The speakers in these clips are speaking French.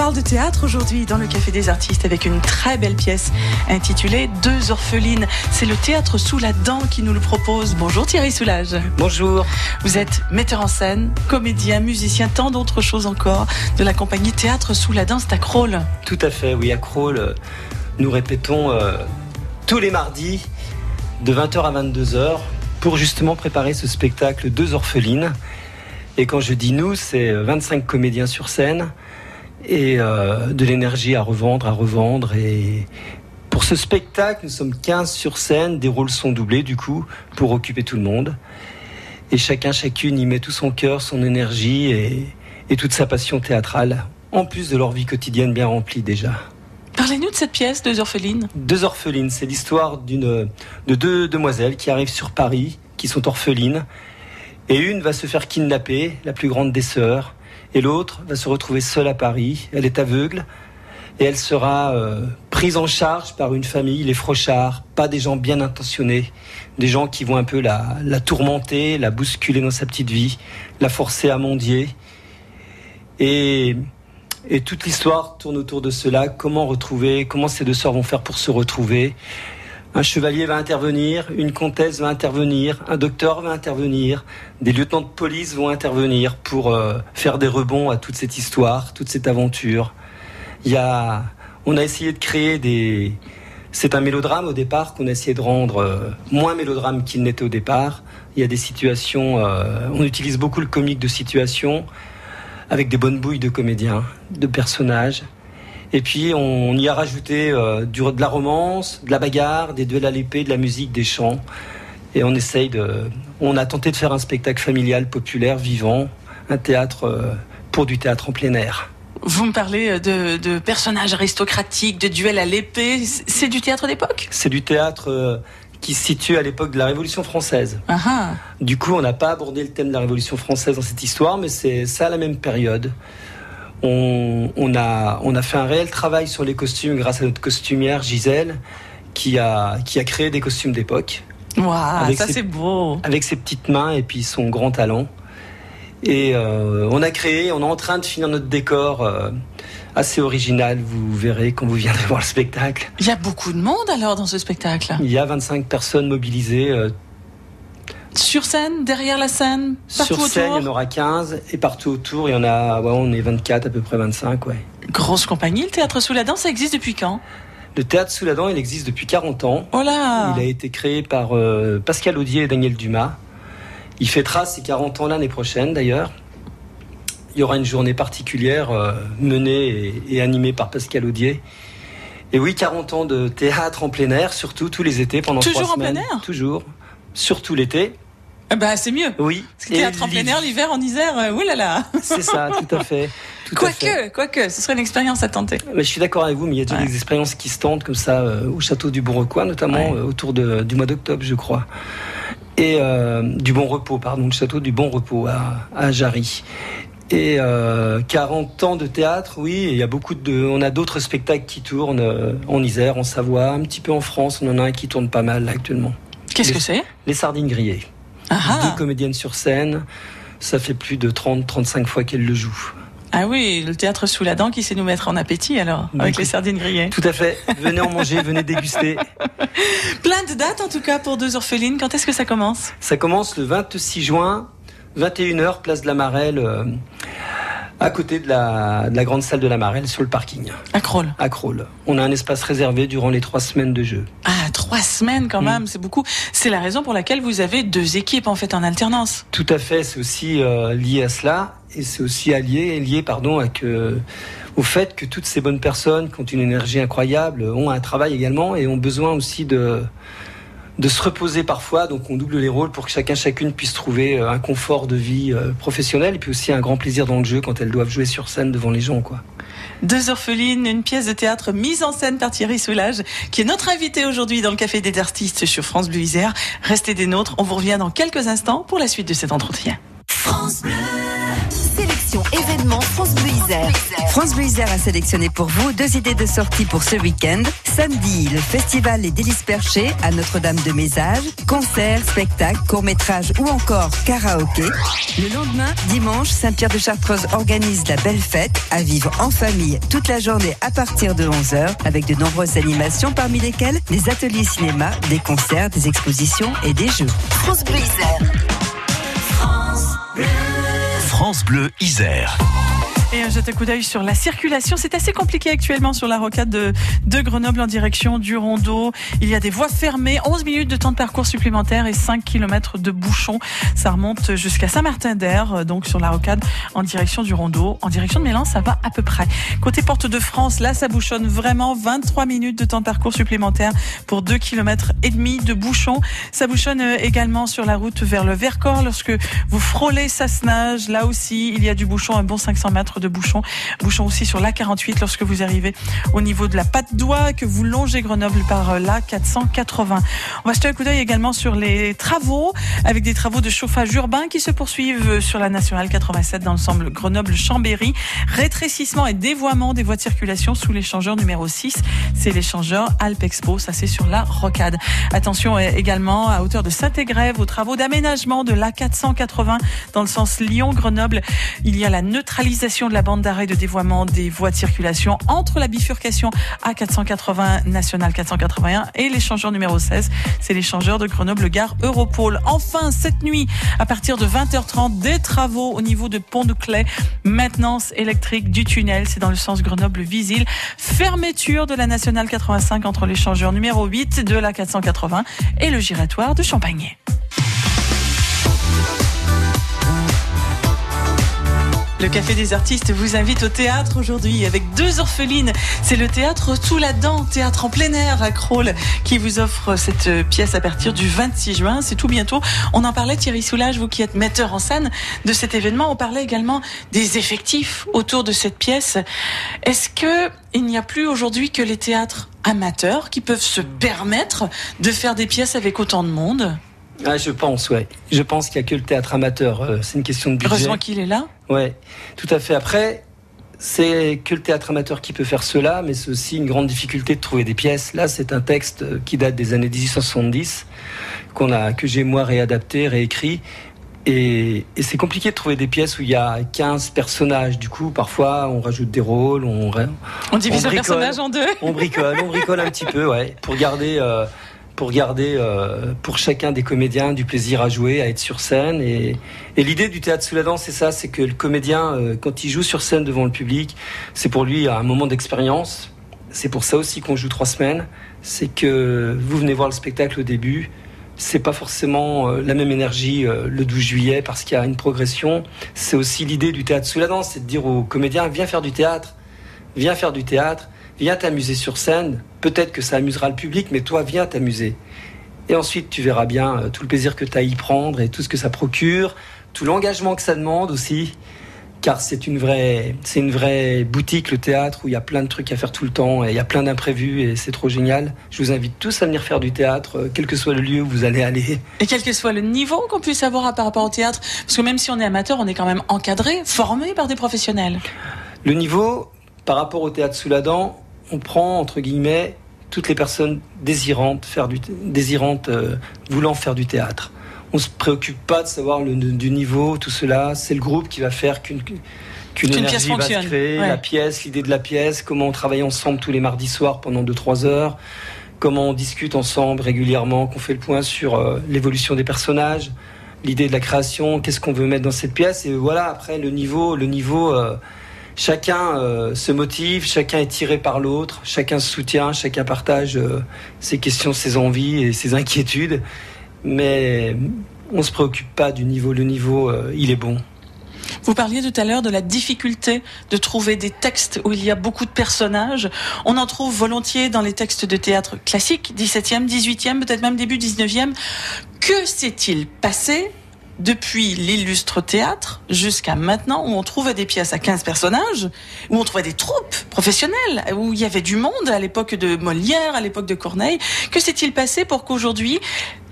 parle de théâtre aujourd'hui dans le Café des Artistes avec une très belle pièce intitulée Deux orphelines. C'est le théâtre sous la dent qui nous le propose. Bonjour Thierry Soulage. Bonjour. Vous êtes metteur en scène, comédien, musicien, tant d'autres choses encore de la compagnie Théâtre sous la dent, c'est à Crawl. Tout à fait, oui, à Crawl. Nous répétons euh, tous les mardis de 20h à 22h pour justement préparer ce spectacle Deux orphelines. Et quand je dis nous, c'est 25 comédiens sur scène et euh, de l'énergie à revendre, à revendre. Et pour ce spectacle, nous sommes 15 sur scène, des rôles sont doublés du coup pour occuper tout le monde. Et chacun, chacune y met tout son cœur, son énergie et, et toute sa passion théâtrale, en plus de leur vie quotidienne bien remplie déjà. Parlez-nous de cette pièce, Deux orphelines. Deux orphelines, c'est l'histoire d'une, de deux demoiselles qui arrivent sur Paris, qui sont orphelines. Et une va se faire kidnapper, la plus grande des sœurs, et l'autre va se retrouver seule à Paris. Elle est aveugle et elle sera euh, prise en charge par une famille, les Frochards, pas des gens bien intentionnés, des gens qui vont un peu la, tourmenter, la bousculer dans sa petite vie, la forcer à mendier. Et, et toute l'histoire tourne autour de cela. Comment retrouver, comment ces deux sœurs vont faire pour se retrouver. Un chevalier va intervenir, une comtesse va intervenir, un docteur va intervenir, des lieutenants de police vont intervenir pour euh, faire des rebonds à toute cette histoire, toute cette aventure. Il y a, on a essayé de créer des, c'est un mélodrame au départ qu'on a essayé de rendre euh, moins mélodrame qu'il n'était au départ. Il y a des situations, euh, on utilise beaucoup le comique de situation avec des bonnes bouilles de comédiens, de personnages. Et puis on y a rajouté euh, du, de la romance, de la bagarre, des duels à l'épée, de la musique, des chants. Et on essaye de. On a tenté de faire un spectacle familial, populaire, vivant, un théâtre euh, pour du théâtre en plein air. Vous me parlez de, de personnages aristocratiques, de duels à l'épée. C'est du théâtre d'époque? C'est du théâtre euh, qui se situe à l'époque de la Révolution française. Ah. Du coup, on n'a pas abordé le thème de la Révolution française dans cette histoire, mais c'est ça à la même période. On, on, a, on a fait un réel travail sur les costumes grâce à notre costumière Gisèle, qui a, qui a créé des costumes d'époque. Waouh, ça c'est beau. avec ses petites mains et puis son grand talent. Et euh, on a créé, on est en train de finir notre décor euh, assez original. Vous verrez quand vous viendrez voir le spectacle. Il y a beaucoup de monde alors dans ce spectacle. Il y a 25 personnes mobilisées. euh, Sur scène, derrière la scène, partout sur scène, il y en aura 15 et partout autour, il y en a, ouais, on est 24, à peu près 25. Ouais. Grosse compagnie, le théâtre sous la dent, ça existe depuis quand? Le théâtre sous la dent, il existe depuis 40 ans. Oh là Il a été créé par euh, Pascal Audier et Daniel Dumas. Il fêtera ses 40 ans l'année prochaine d'ailleurs. Il y aura une journée particulière euh, menée et, et animée par Pascal Audier. Et oui, 40 ans de théâtre en plein air, surtout tous les étés pendant Toujours trois en plein semaines. air? Toujours. Surtout l'été. Eh ben, c'est mieux. Oui. Parce que théâtre en plein air, l'hiver, en Isère, euh, oulala. C'est ça, tout à fait. Quoique, quoique, ce serait une expérience à tenter. Je suis d'accord avec vous, mais il y a déjà Ouais. des expériences qui se tentent comme ça euh, au château du Bon Recoin, notamment Ouais. euh, autour de- du mois d'octobre, je crois. Et euh, du Bon Repos, pardon, le château du Bon Repos à, à Jarry. Et euh, 40 ans de théâtre, oui, il y a beaucoup de. On a d'autres spectacles qui tournent en Isère, en Savoie, un petit peu en France. On en a un qui tourne pas mal là, actuellement. Qu'est-ce que c'est? Les Sardines Grillées. Ah, Deux comédiennes sur scène. Ça fait plus de 30-35 fois qu'elles le jouent. ah oui, le théâtre sous la dent qui sait nous mettre en appétit alors, avec les sardines grillées. Tout à fait. Venez en manger, venez déguster. Plein de dates en tout cas pour deux orphelines. Quand est-ce que ça commence? Ça commence le 26 juin, 21h, place de la Marelle, euh, à côté de la, de la grande salle de la Marelle, sur le parking, À Crawl. à Crawl. On a un espace réservé durant les trois semaines de jeu. Ah, trois semaines quand Mm. même, c'est beaucoup. C'est la raison pour laquelle vous avez deux équipes en fait en alternance. Tout à fait, c'est aussi euh, lié à cela, et c'est aussi allié, lié pardon, avec, euh, au fait que toutes ces bonnes personnes qui ont une énergie incroyable ont un travail également et ont besoin aussi de, de se reposer parfois. Donc on double les rôles pour que chacun, chacune puisse trouver euh, un confort de vie euh, professionnel et puis aussi un grand plaisir dans le jeu quand elles doivent jouer sur scène devant les gens. Quoi. Deux orphelines, une pièce de théâtre mise en scène par Thierry Soulage, qui est notre invité aujourd'hui dans le Café des Artistes sur France Bleu Isère. Restez des nôtres, on vous revient dans quelques instants pour la suite de cet entretien. France Bleu Isère. France Bleu Isère a sélectionné pour vous deux idées de sortie pour ce week-end. Samedi, le festival Les Délices Perchées à Notre-Dame de Mézage. Concerts, spectacles, courts-métrages ou encore karaoké. Le lendemain, dimanche, Saint-Pierre de Chartreuse organise la belle fête à vivre en famille toute la journée à partir de 11h avec de nombreuses animations parmi lesquelles des ateliers cinéma, des concerts, des expositions et des jeux. France Bleu Isère. France Bleu. France Bleu Isère. Et un jette un coup d'œil sur la circulation. C'est assez compliqué actuellement sur la rocade de, de, Grenoble en direction du Rondeau. Il y a des voies fermées, 11 minutes de temps de parcours supplémentaire et 5 km de bouchons. Ça remonte jusqu'à Saint-Martin-d'Air, donc sur la rocade en direction du Rondeau. En direction de Mélan, ça va à peu près. Côté Porte de France, là, ça bouchonne vraiment 23 minutes de temps de parcours supplémentaire pour 2 km et demi de bouchons. Ça bouchonne également sur la route vers le Vercors lorsque vous frôlez Sassenage. Là aussi, il y a du bouchon, un bon 500 mètres de bouchons. Bouchons aussi sur l'A48 lorsque vous arrivez au niveau de la patte d'oie, que vous longez Grenoble par euh, l'A480. On va jeter un coup d'œil également sur les travaux, avec des travaux de chauffage urbain qui se poursuivent sur la nationale 87 dans l'ensemble Grenoble-Chambéry. Rétrécissement et dévoiement des voies de circulation sous l'échangeur numéro 6. C'est l'échangeur Alpexpo. Ça, c'est sur la rocade. Attention euh, également à hauteur de Saint-Égrève aux travaux d'aménagement de l'A480 dans le sens Lyon-Grenoble. Il y a la neutralisation de la bande d'arrêt de dévoiement des voies de circulation entre la bifurcation A480 national 481 et l'échangeur numéro 16. C'est l'échangeur de Grenoble-Gare Europole. Enfin, cette nuit, à partir de 20h30, des travaux au niveau de Pont de Clay. Maintenance électrique du tunnel. C'est dans le sens Grenoble-Visil. Fermeture de la nationale 85 entre l'échangeur numéro 8 de la 480 et le giratoire de Champagné. Le Café des Artistes vous invite au théâtre aujourd'hui avec deux orphelines. C'est le théâtre Sous la Dent, théâtre en plein air à Crolles, qui vous offre cette pièce à partir du 26 juin. C'est tout bientôt. On en parlait, Thierry Soulage, vous qui êtes metteur en scène de cet événement. On parlait également des effectifs autour de cette pièce. Est-ce que il n'y a plus aujourd'hui que les théâtres amateurs qui peuvent se permettre de faire des pièces avec autant de monde? Ah, je pense, ouais. Je pense qu'il n'y a que le théâtre amateur. Euh, c'est une question de budget. Heureusement qu'il est là. Ouais, tout à fait. Après, c'est que le théâtre amateur qui peut faire cela, mais c'est aussi une grande difficulté de trouver des pièces. Là, c'est un texte qui date des années 1870, qu'on a, que j'ai moi réadapté, réécrit. Et, et c'est compliqué de trouver des pièces où il y a 15 personnages. Du coup, parfois, on rajoute des rôles, on, on divise le personnage en deux. On bricole, on bricole un petit peu, ouais, pour garder. Euh, pour garder euh, pour chacun des comédiens du plaisir à jouer, à être sur scène. Et, l'idée du théâtre sous la danse, c'est ça, c'est que le comédien, euh, quand il joue sur scène devant le public, c'est pour lui un moment d'expérience. C'est pour ça aussi qu'on joue trois semaines. C'est que vous venez voir le spectacle au début. C'est pas forcément euh, la même énergie le 12 juillet parce qu'il y a une progression. C'est aussi l'idée du théâtre sous la danse, c'est de dire aux comédiens viens faire du théâtre, viens faire du théâtre viens t'amuser sur scène. Peut-être que ça amusera le public, mais toi, viens t'amuser. Et ensuite, tu verras bien euh, tout le plaisir que tu as à y prendre et tout ce que ça procure, tout l'engagement que ça demande aussi. Car c'est une vraie, c'est une vraie boutique, le théâtre, où il y a plein de trucs à faire tout le temps et il y a plein d'imprévus et c'est trop génial. Je vous invite tous à venir faire du théâtre, euh, quel que soit le lieu où vous allez aller. Et quel que soit le niveau qu'on puisse avoir par rapport au théâtre. Parce que même si on est amateur, on est quand même encadré, formé par des professionnels. Le niveau, par rapport au théâtre sous la dent, on prend entre guillemets toutes les personnes désirantes, faire du, désirantes euh, voulant faire du théâtre. On se préoccupe pas de savoir le, du niveau, tout cela. C'est le groupe qui va faire qu'une qu'une énergie va se créer, la pièce, l'idée de la pièce, comment on travaille ensemble tous les mardis soirs pendant 2-3 heures, comment on discute ensemble régulièrement, qu'on fait le point sur euh, l'évolution des personnages, l'idée de la création, qu'est-ce qu'on veut mettre dans cette pièce, et voilà, après le niveau, le niveau... Euh, chacun euh, se motive, chacun est tiré par l'autre, chacun se soutient, chacun partage euh, ses questions, ses envies et ses inquiétudes. Mais on ne se préoccupe pas du niveau. Le niveau, euh, il est bon. Vous parliez tout à l'heure de la difficulté de trouver des textes où il y a beaucoup de personnages. On en trouve volontiers dans les textes de théâtre classique, 17e, 18e, peut-être même début 19e. Que s'est-il passé depuis l'illustre théâtre jusqu'à maintenant, où on trouvait des pièces à 15 personnages, où on trouvait des troupes professionnelles, où il y avait du monde à l'époque de Molière, à l'époque de Corneille. Que s'est-il passé pour qu'aujourd'hui,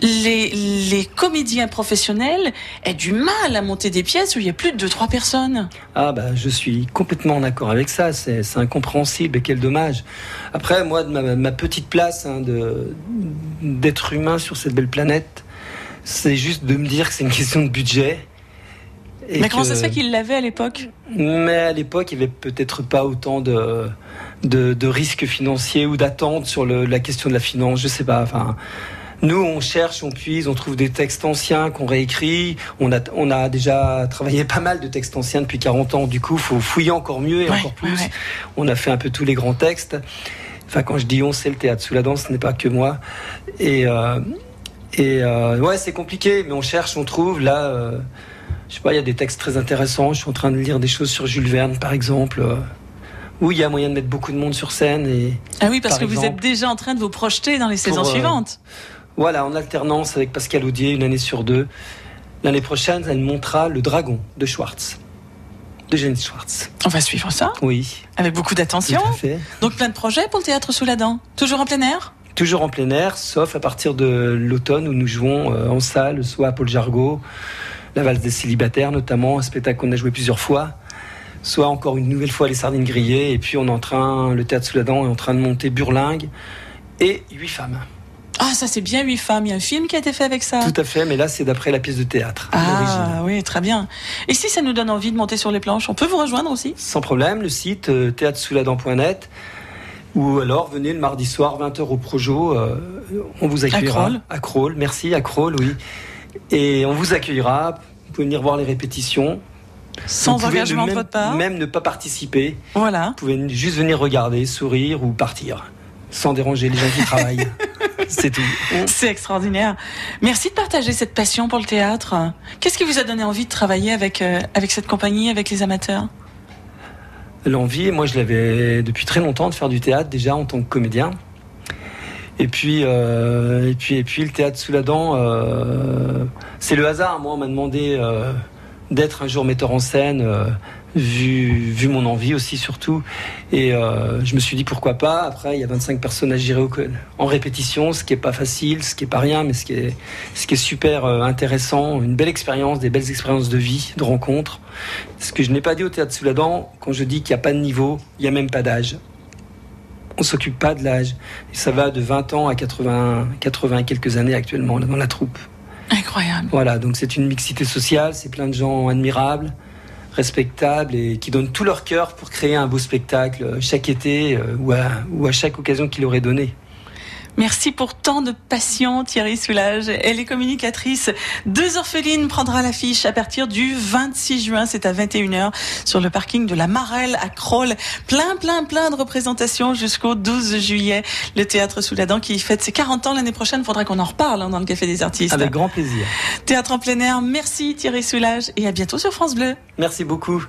les, comédiens professionnels aient du mal à monter des pièces où il y a plus de 2-3 personnes? Ah bah je suis complètement d'accord avec ça, c'est incompréhensible et quel dommage. Après moi de ma, petite place hein, d'être humain sur cette belle planète, c'est juste de me dire que c'est une question de budget. mais comment ça se fait qu'il l'avait à l'époque? Mais à l'époque, il n'y avait peut-être pas autant de, de, risques financiers ou d'attentes sur la question de la finance, je sais pas. Enfin, nous, on cherche, on puise, on trouve des textes anciens qu'on réécrit. On a, on a déjà travaillé pas mal de textes anciens depuis 40 ans. Du coup, faut fouiller encore mieux et encore plus. On a fait un peu tous les grands textes. Enfin, quand je dis on, c'est le théâtre sous la danse, ce n'est pas que moi. Et, euh, et euh, ouais, c'est compliqué, mais on cherche, on trouve. Là, euh, je sais pas, il y a des textes très intéressants. Je suis en train de lire des choses sur Jules Verne, par exemple où il y a moyen de mettre beaucoup de monde sur scène. Et, ah oui, parce que vous êtes déjà en train de vous projeter dans les saisons suivantes. Voilà, en alternance avec Pascal Audier, une année sur deux. L'année prochaine, elle montrera Le Dragon de Schwartz. De Jenny Schwartz. On va suivre ça Oui. Avec beaucoup d'attention. Donc plein de projets pour le théâtre sous la dent. Toujours en plein air? Toujours en plein air, sauf à partir de l'automne où nous jouons euh, en salle, soit à Paul Jargot, la valse des célibataires notamment, un spectacle qu'on a joué plusieurs fois, soit encore une nouvelle fois les sardines grillées, et puis on est en train, le théâtre sous la dent est en train de monter Burlingue et huit femmes. Ah, ça c'est bien Huit femmes. Il y a un film qui a été fait avec ça. Tout à fait, mais là c'est d'après la pièce de théâtre. Ah oui, très bien. Et si ça nous donne envie de monter sur les planches, on peut vous rejoindre aussi Sans problème, le site euh, théâtre-sous-la-dent.net ou alors venez le mardi soir 20h au Projo, euh, on vous accueillera. À Crawl. merci, à oui. Et on vous accueillera, vous pouvez venir voir les répétitions. Sans engagement de votre part Même ne pas participer. Voilà. Vous pouvez juste venir regarder, sourire ou partir, sans déranger les gens qui travaillent. C'est tout. C'est extraordinaire. Merci de partager cette passion pour le théâtre. Qu'est-ce qui vous a donné envie de travailler avec, euh, avec cette compagnie, avec les amateurs? L'envie, moi je l'avais depuis très longtemps de faire du théâtre déjà en tant que comédien. Et puis, euh, et puis, et puis le théâtre sous la dent, euh, c'est le hasard. Moi, on m'a demandé d'être un jour metteur en scène vu, vu mon envie aussi surtout. Et euh, je me suis dit pourquoi pas. Après, il y a 25 personnes à gérer en répétition, ce qui est pas facile, ce qui est pas rien, mais ce qui est, ce qui est super euh, intéressant, une belle expérience, des belles expériences de vie, de rencontres. Ce que je n'ai pas dit au théâtre sous la dent, quand je dis qu'il n'y a pas de niveau, il n'y a même pas d'âge. On s'occupe pas de l'âge. Et ça va de 20 ans à 80, 80 et quelques années actuellement dans la troupe. Incroyable. Voilà, donc c'est une mixité sociale, c'est plein de gens admirables respectables et qui donnent tout leur cœur pour créer un beau spectacle chaque été euh, ou, à, ou à chaque occasion qu'il aurait donné. Merci pour tant de passion, Thierry Soulage. Elle est communicatrice. Deux orphelines prendra l'affiche à partir du 26 juin. C'est à 21h sur le parking de la Marelle à Kroll. Plein, plein, plein de représentations jusqu'au 12 juillet. Le théâtre sous la dent qui fête ses 40 ans l'année prochaine. Faudra qu'on en reparle hein, dans le Café des Artistes. Avec grand plaisir. Théâtre en plein air. Merci Thierry Soulage et à bientôt sur France Bleu. Merci beaucoup.